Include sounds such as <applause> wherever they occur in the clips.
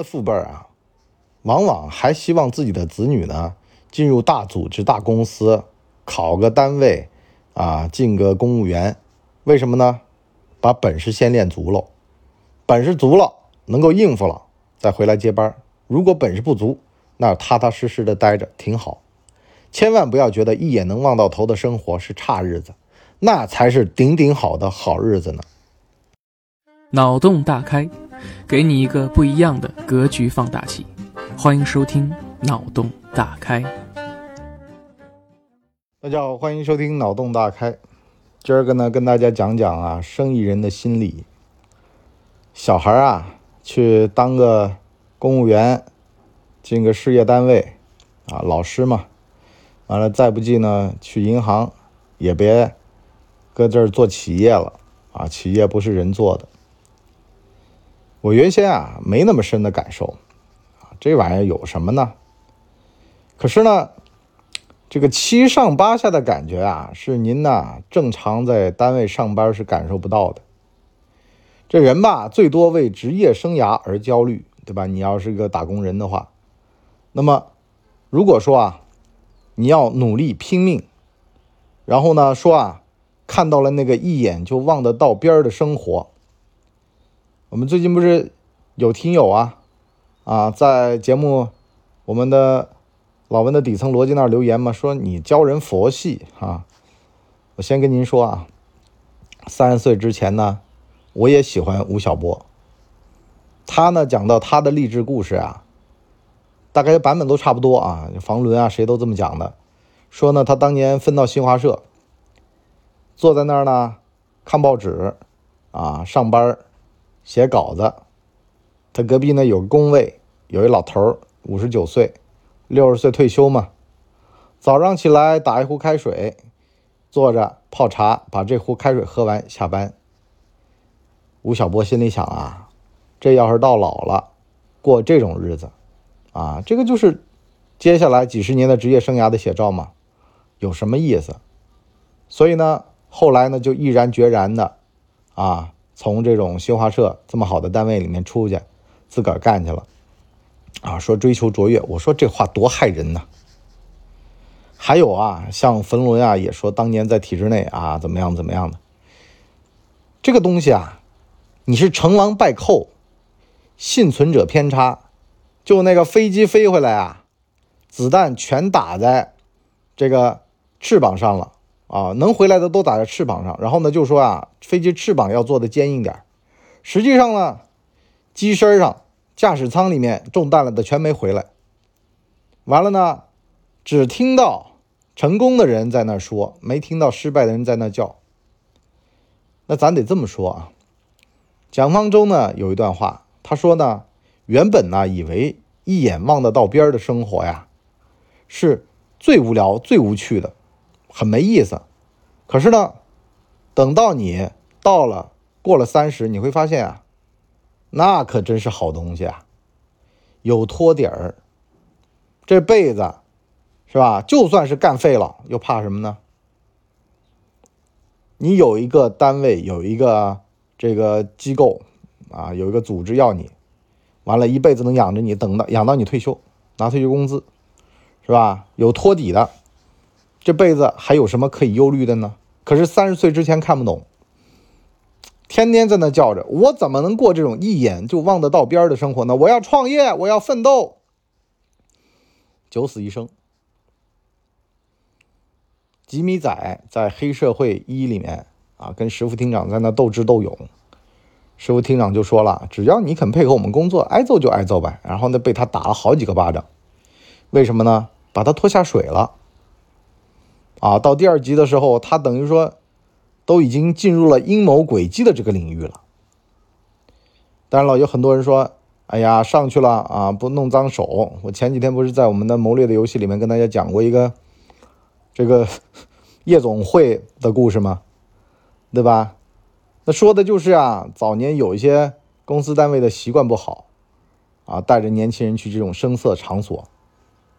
的父辈啊，往往还希望自己的子女呢进入大组织、大公司，考个单位啊，进个公务员。为什么呢？把本事先练足了，本事足了，能够应付了，再回来接班。如果本事不足，那踏踏实实的待着挺好。千万不要觉得一眼能望到头的生活是差日子，那才是顶顶好的好日子呢。脑洞大开，给你一个不一样的格局放大器。欢迎收听《脑洞大开》。大家好，欢迎收听《脑洞大开》。今儿个呢，跟大家讲讲啊，生意人的心理。小孩啊，去当个公务员，进个事业单位，啊，老师嘛。完了，再不济呢，去银行，也别搁这儿做企业了啊！企业不是人做的。我原先啊没那么深的感受，啊，这玩意儿有什么呢？可是呢，这个七上八下的感觉啊，是您呐正常在单位上班是感受不到的。这人吧，最多为职业生涯而焦虑，对吧？你要是个打工人的话，那么如果说啊，你要努力拼命，然后呢说啊，看到了那个一眼就望得到边儿的生活。我们最近不是有听友啊啊，在节目我们的老文的底层逻辑那儿留言嘛，说你教人佛系啊。我先跟您说啊，三十岁之前呢，我也喜欢吴晓波。他呢讲到他的励志故事啊，大概版本都差不多啊，房伦啊谁都这么讲的。说呢，他当年分到新华社，坐在那儿呢看报纸啊，上班写稿子，他隔壁呢有工位，有一老头儿，五十九岁，六十岁退休嘛。早上起来打一壶开水，坐着泡茶，把这壶开水喝完下班。吴晓波心里想啊，这要是到老了，过这种日子，啊，这个就是接下来几十年的职业生涯的写照嘛，有什么意思？所以呢，后来呢就毅然决然的，啊。从这种新华社这么好的单位里面出去，自个儿干去了，啊，说追求卓越，我说这话多害人呐。还有啊，像冯仑啊，也说当年在体制内啊，怎么样怎么样的。这个东西啊，你是成王败寇，幸存者偏差，就那个飞机飞回来啊，子弹全打在这个翅膀上了。啊，能回来的都打在翅膀上，然后呢，就说啊，飞机翅膀要做的坚硬点实际上呢，机身上、驾驶舱里面中弹了的全没回来。完了呢，只听到成功的人在那说，没听到失败的人在那叫。那咱得这么说啊，蒋方舟呢有一段话，他说呢，原本呢以为一眼望得到边的生活呀，是最无聊、最无趣的。很没意思，可是呢，等到你到了过了三十，你会发现啊，那可真是好东西啊，有托底儿，这辈子是吧？就算是干废了，又怕什么呢？你有一个单位，有一个这个机构啊，有一个组织要你，完了，一辈子能养着你，等到养到你退休，拿退休工资，是吧？有托底的。这辈子还有什么可以忧虑的呢？可是三十岁之前看不懂，天天在那叫着，我怎么能过这种一眼就望得到边的生活呢？我要创业，我要奋斗，九死一生。吉米仔在《黑社会一》里面啊，跟石副厅长在那斗智斗勇，石副厅长就说了：“只要你肯配合我们工作，挨揍就挨揍呗。”然后呢，被他打了好几个巴掌，为什么呢？把他拖下水了。啊，到第二集的时候，他等于说都已经进入了阴谋诡计的这个领域了。当然了，有很多人说：“哎呀，上去了啊，不弄脏手。”我前几天不是在我们的谋略的游戏里面跟大家讲过一个这个 <laughs> 夜总会的故事吗？对吧？那说的就是啊，早年有一些公司单位的习惯不好啊，带着年轻人去这种声色场所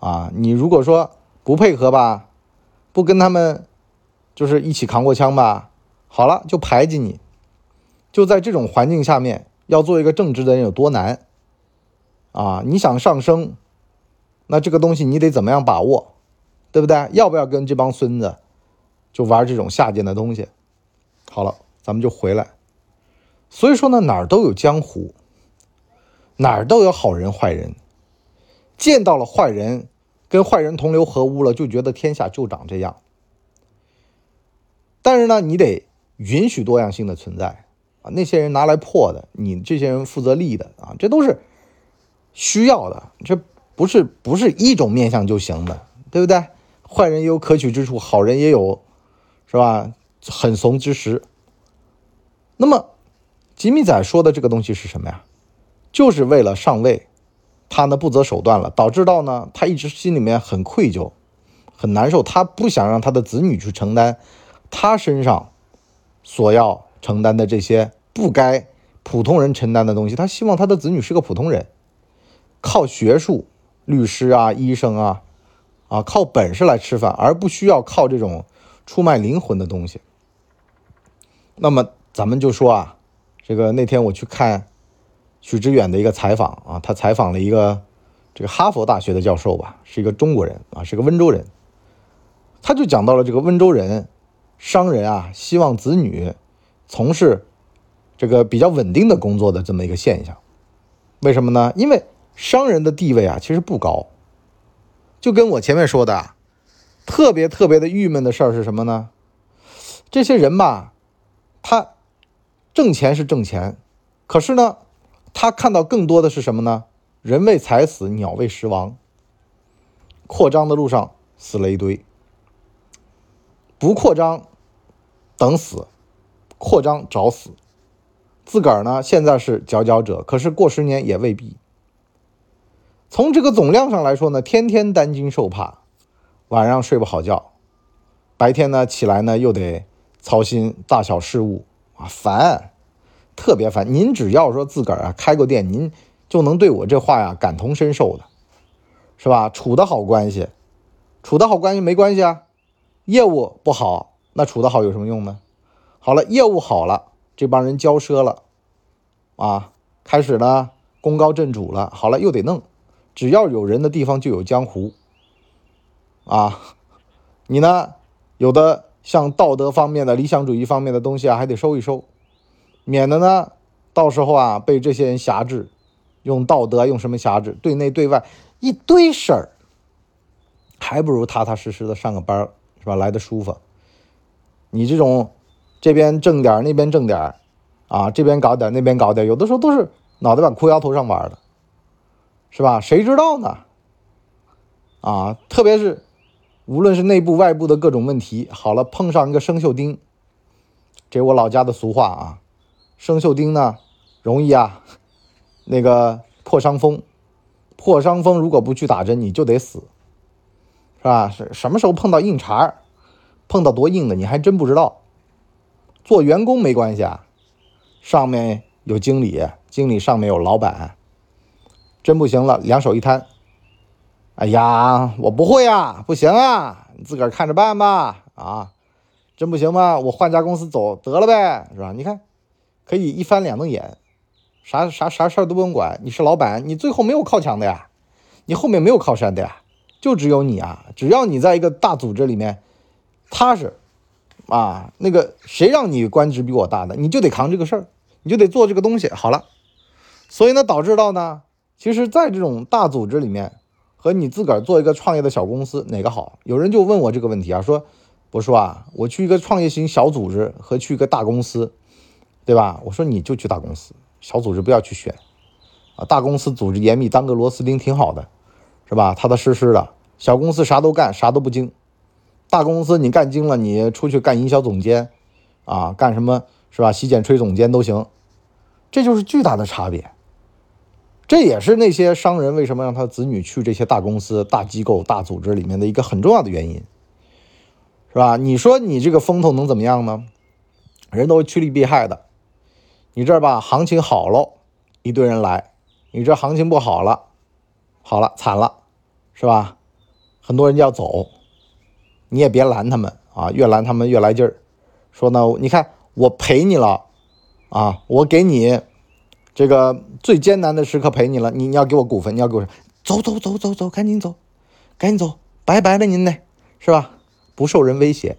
啊，你如果说不配合吧。不跟他们，就是一起扛过枪吧？好了，就排挤你。就在这种环境下面，要做一个正直的人有多难？啊，你想上升，那这个东西你得怎么样把握，对不对？要不要跟这帮孙子就玩这种下贱的东西？好了，咱们就回来。所以说呢，哪儿都有江湖，哪儿都有好人坏人。见到了坏人，跟坏人同流合污了，就觉得天下就长这样。但是呢，你得允许多样性的存在啊。那些人拿来破的，你这些人负责立的啊，这都是需要的。这不是不是一种面相就行的，对不对？坏人也有可取之处，好人也有，是吧？很怂之时。那么，吉米仔说的这个东西是什么呀？就是为了上位。他呢不择手段了，导致到呢他一直心里面很愧疚，很难受。他不想让他的子女去承担他身上所要承担的这些不该普通人承担的东西。他希望他的子女是个普通人，靠学术、律师啊、医生啊，啊靠本事来吃饭，而不需要靠这种出卖灵魂的东西。那么咱们就说啊，这个那天我去看。许知远的一个采访啊，他采访了一个这个哈佛大学的教授吧，是一个中国人啊，是个温州人。他就讲到了这个温州人商人啊，希望子女从事这个比较稳定的工作的这么一个现象。为什么呢？因为商人的地位啊，其实不高。就跟我前面说的，特别特别的郁闷的事儿是什么呢？这些人吧，他挣钱是挣钱，可是呢？他看到更多的是什么呢？人为财死，鸟为食亡。扩张的路上死了一堆，不扩张等死，扩张找死。自个儿呢，现在是佼佼者，可是过十年也未必。从这个总量上来说呢，天天担惊受怕，晚上睡不好觉，白天呢起来呢又得操心大小事务啊，烦。特别烦，您只要说自个儿啊开过店，您就能对我这话呀感同身受的，是吧？处得好关系，处得好关系没关系啊。业务不好，那处得好有什么用呢？好了，业务好了，这帮人交奢了，啊，开始呢功高震主了。好了，又得弄，只要有人的地方就有江湖，啊，你呢有的像道德方面的、理想主义方面的东西啊，还得收一收。免得呢，到时候啊被这些人辖制，用道德用什么辖制？对内对外一堆事儿，还不如踏踏实实的上个班是吧？来的舒服。你这种这边挣点那边挣点啊，这边搞点那边搞点，有的时候都是脑袋往裤腰头上玩的，是吧？谁知道呢？啊，特别是无论是内部外部的各种问题，好了，碰上一个生锈钉，这我老家的俗话啊。生锈钉呢，容易啊，那个破伤风，破伤风如果不去打针，你就得死，是吧？是什么时候碰到硬茬儿，碰到多硬的，你还真不知道。做员工没关系啊，上面有经理，经理上面有老板，真不行了，两手一摊，哎呀，我不会啊，不行啊，你自个儿看着办吧，啊，真不行吗？我换家公司走得了呗，是吧？你看。可以一翻两瞪眼，啥啥啥事儿都不用管。你是老板，你最后没有靠墙的呀，你后面没有靠山的呀，就只有你啊。只要你在一个大组织里面踏实啊，那个谁让你官职比我大的，你就得扛这个事儿，你就得做这个东西。好了，所以呢，导致到呢，其实，在这种大组织里面和你自个儿做一个创业的小公司哪个好？有人就问我这个问题啊，说我说啊，我去一个创业型小组织和去一个大公司。对吧？我说你就去大公司，小组织不要去选，啊，大公司组织严密，当个螺丝钉挺好的，是吧？踏踏实实的。小公司啥都干，啥都不精。大公司你干精了，你出去干营销总监，啊，干什么是吧？洗剪吹总监都行，这就是巨大的差别。这也是那些商人为什么让他子女去这些大公司、大机构、大组织里面的一个很重要的原因，是吧？你说你这个风头能怎么样呢？人都趋利避害的。你这儿吧，行情好喽，一堆人来；你这行情不好了，好了，惨了，是吧？很多人就要走，你也别拦他们啊，越拦他们越来劲儿。说呢，你看我陪你了啊，我给你这个最艰难的时刻陪你了，你你要给我股份，你要给我走走走走走，赶紧走，赶紧走，拜拜了您呢，是吧？不受人威胁。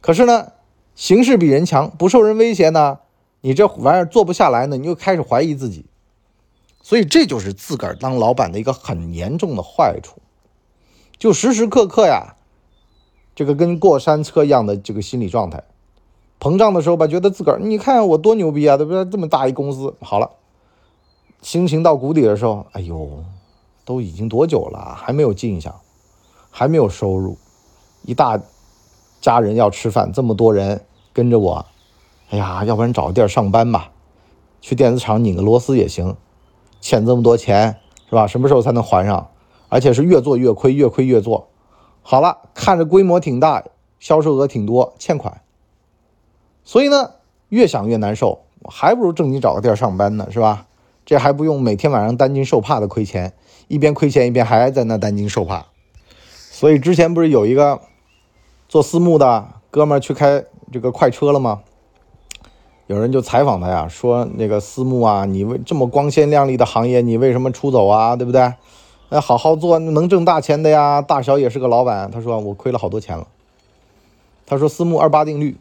可是呢，形势比人强，不受人威胁呢，你这玩意儿做不下来呢，你又开始怀疑自己。所以这就是自个儿当老板的一个很严重的坏处，就时时刻刻呀，这个跟过山车一样的这个心理状态。膨胀的时候吧，觉得自个儿你看我多牛逼啊，对不对？这么大一公司，好了，心情到谷底的时候，哎呦，都已经多久了，还没有进项，还没有收入，一大家人要吃饭，这么多人跟着我，哎呀，要不然找个地儿上班吧，去电子厂拧个螺丝也行，欠这么多钱是吧？什么时候才能还上？而且是越做越亏，越亏越做。好了，看着规模挺大，销售额挺多，欠款。所以呢，越想越难受，还不如正经找个地儿上班呢，是吧？这还不用每天晚上担惊受怕的亏钱，一边亏钱一边还在那担惊受怕。所以之前不是有一个做私募的哥们儿去开这个快车了吗？有人就采访他呀，说那个私募啊，你为这么光鲜亮丽的行业，你为什么出走啊？对不对？那好好做，能挣大钱的呀，大小也是个老板。他说我亏了好多钱了。他说私募二八定律。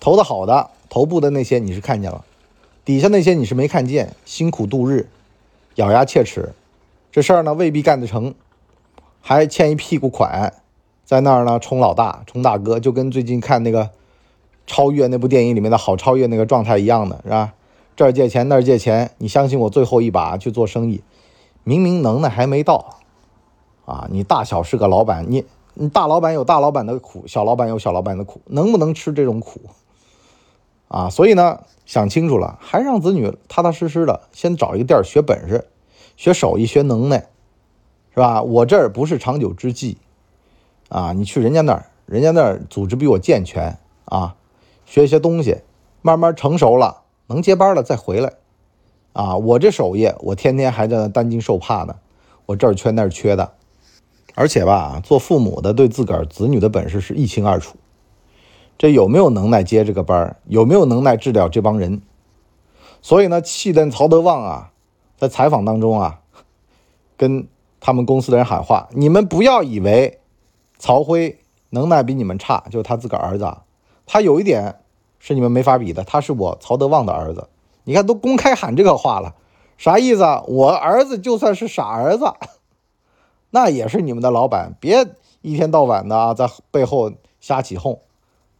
投的好的，头部的那些你是看见了，底下那些你是没看见，辛苦度日，咬牙切齿，这事儿呢未必干得成，还欠一屁股款，在那儿呢充老大，充大哥，就跟最近看那个超越那部电影里面的好超越那个状态一样的是吧？这儿借钱那儿借钱，你相信我最后一把去做生意，明明能耐还没到，啊，你大小是个老板，你你大老板有大老板的苦，小老板有小老板的苦，能不能吃这种苦？啊，所以呢，想清楚了，还让子女踏踏实实的先找一个地儿学本事、学手艺、学能耐，是吧？我这儿不是长久之计，啊，你去人家那儿，人家那儿组织比我健全啊，学一些东西，慢慢成熟了，能接班了再回来，啊，我这手艺，我天天还在那担惊受怕呢，我这儿缺那儿缺的，而且吧，做父母的对自个儿子女的本事是一清二楚。这有没有能耐接这个班？有没有能耐治了这帮人？所以呢，气得曹德旺啊，在采访当中啊，跟他们公司的人喊话：“你们不要以为曹辉能耐比你们差，就是他自个儿儿子，他有一点是你们没法比的，他是我曹德旺的儿子。你看，都公开喊这个话了，啥意思啊？我儿子就算是傻儿子，<laughs> 那也是你们的老板，别一天到晚的啊，在背后瞎起哄。”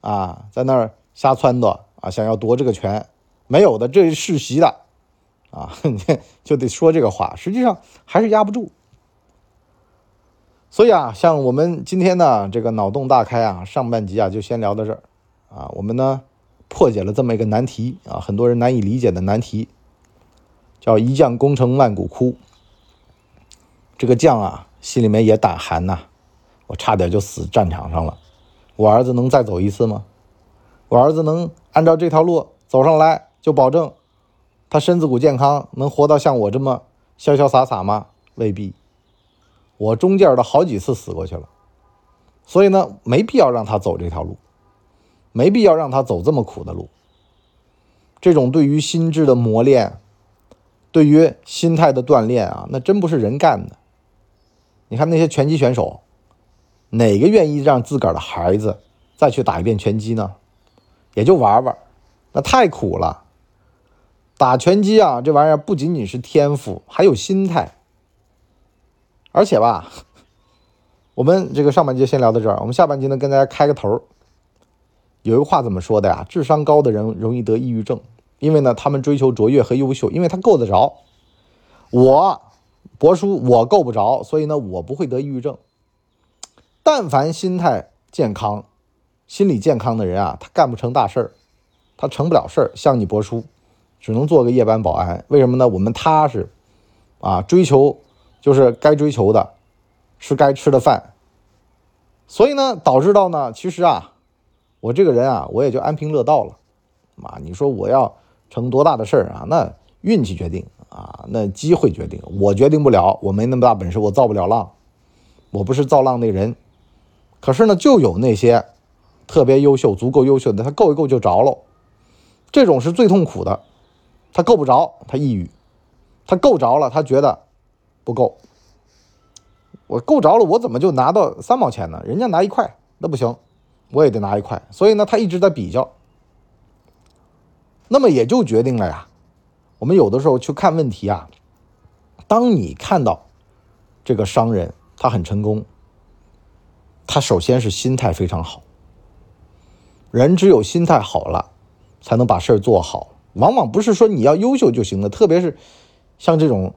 啊，在那儿瞎撺掇啊，想要夺这个权，没有的，这是世袭的，啊，<laughs> 就得说这个话，实际上还是压不住。所以啊，像我们今天呢，这个脑洞大开啊，上半集啊就先聊到这儿，啊，我们呢破解了这么一个难题啊，很多人难以理解的难题，叫一将功成万骨枯。这个将啊，心里面也胆寒呐，我差点就死战场上了。我儿子能再走一次吗？我儿子能按照这条路走上来，就保证他身子骨健康，能活到像我这么潇潇洒洒吗？未必。我中间的好几次死过去了，所以呢，没必要让他走这条路，没必要让他走这么苦的路。这种对于心智的磨练，对于心态的锻炼啊，那真不是人干的。你看那些拳击选手。哪个愿意让自个儿的孩子再去打一遍拳击呢？也就玩玩，那太苦了。打拳击啊，这玩意儿不仅仅是天赋，还有心态。而且吧，我们这个上半节先聊到这儿，我们下半节呢跟大家开个头。有一话怎么说的呀？智商高的人容易得抑郁症，因为呢他们追求卓越和优秀，因为他够得着。我博叔我够不着，所以呢我不会得抑郁症。但凡心态健康、心理健康的人啊，他干不成大事儿，他成不了事儿。像你博叔，只能做个夜班保安。为什么呢？我们踏实，啊，追求就是该追求的，吃该吃的饭。所以呢，导致到呢，其实啊，我这个人啊，我也就安贫乐道了。啊，你说我要成多大的事儿啊？那运气决定啊，那机会决定，我决定不了，我没那么大本事，我造不了浪，我不是造浪那人。可是呢，就有那些特别优秀、足够优秀的，他够一够就着喽。这种是最痛苦的，他够不着，他抑郁；他够着了，他觉得不够。我够着了，我怎么就拿到三毛钱呢？人家拿一块，那不行，我也得拿一块。所以呢，他一直在比较。那么也就决定了呀，我们有的时候去看问题啊，当你看到这个商人他很成功，他首先是心态非常好。人只有心态好了，才能把事儿做好。往往不是说你要优秀就行了，特别是像这种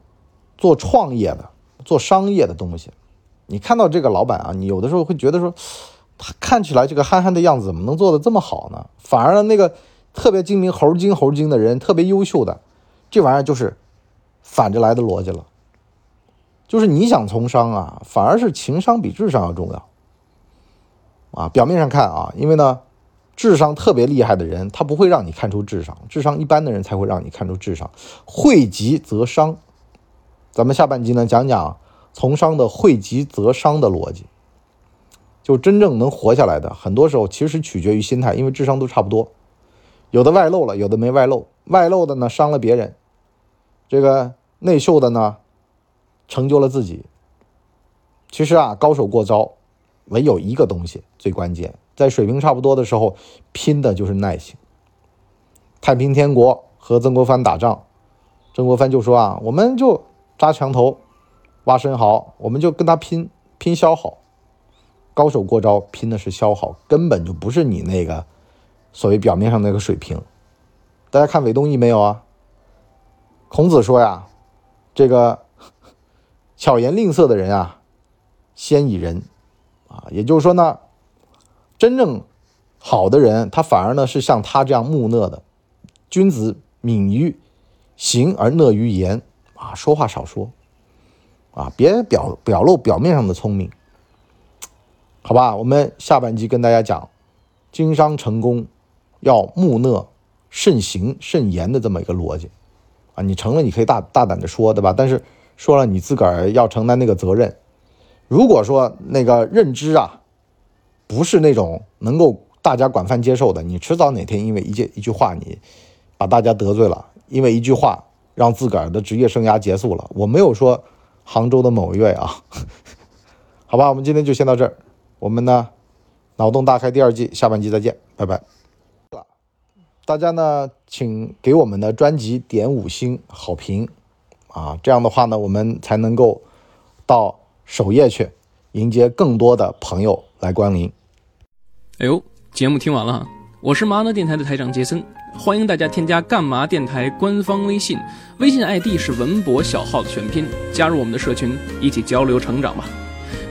做创业的、做商业的东西，你看到这个老板啊，你有的时候会觉得说，看起来这个憨憨的样子，怎么能做的这么好呢？反而那个。特别精明、猴精猴精的人，特别优秀的，这玩意儿就是反着来的逻辑了。就是你想从商啊，反而是情商比智商要重要啊。表面上看啊，因为呢，智商特别厉害的人，他不会让你看出智商；智商一般的人才会让你看出智商。惠极则商，咱们下半集呢讲讲从商的惠极则商的逻辑。就真正能活下来的，很多时候其实取决于心态，因为智商都差不多。有的外露了，有的没外露。外露的呢，伤了别人；这个内秀的呢，成就了自己。其实啊，高手过招，唯有一个东西最关键，在水平差不多的时候，拼的就是耐性。太平天国和曾国藩打仗，曾国藩就说啊，我们就扎墙头，挖深壕，我们就跟他拼拼消耗。高手过招，拼的是消耗，根本就不是你那个。所谓表面上那个水平，大家看韦东奕没有啊？孔子说呀，这个巧言令色的人啊，先以人。啊，也就是说呢，真正好的人，他反而呢是像他这样木讷的。君子，敏于行而讷于言。啊，说话少说。啊，别表表露表面上的聪明，好吧？我们下半集跟大家讲经商成功。要木讷、慎行、慎言的这么一个逻辑，啊，你成了你可以大大胆的说，对吧？但是说了你自个儿要承担那个责任。如果说那个认知啊，不是那种能够大家广泛接受的，你迟早哪天因为一件一句话，你把大家得罪了，因为一句话让自个儿的职业生涯结束了。我没有说杭州的某一位啊，<laughs> 好吧，我们今天就先到这儿。我们呢，脑洞大开第二季下半集再见，拜拜。大家呢，请给我们的专辑点五星好评，啊，这样的话呢，我们才能够到首页去迎接更多的朋友来光临。哎呦，节目听完了，我是麻辣电台的台长杰森，欢迎大家添加干嘛电台官方微信，微信 ID 是文博小号的全拼，加入我们的社群，一起交流成长吧。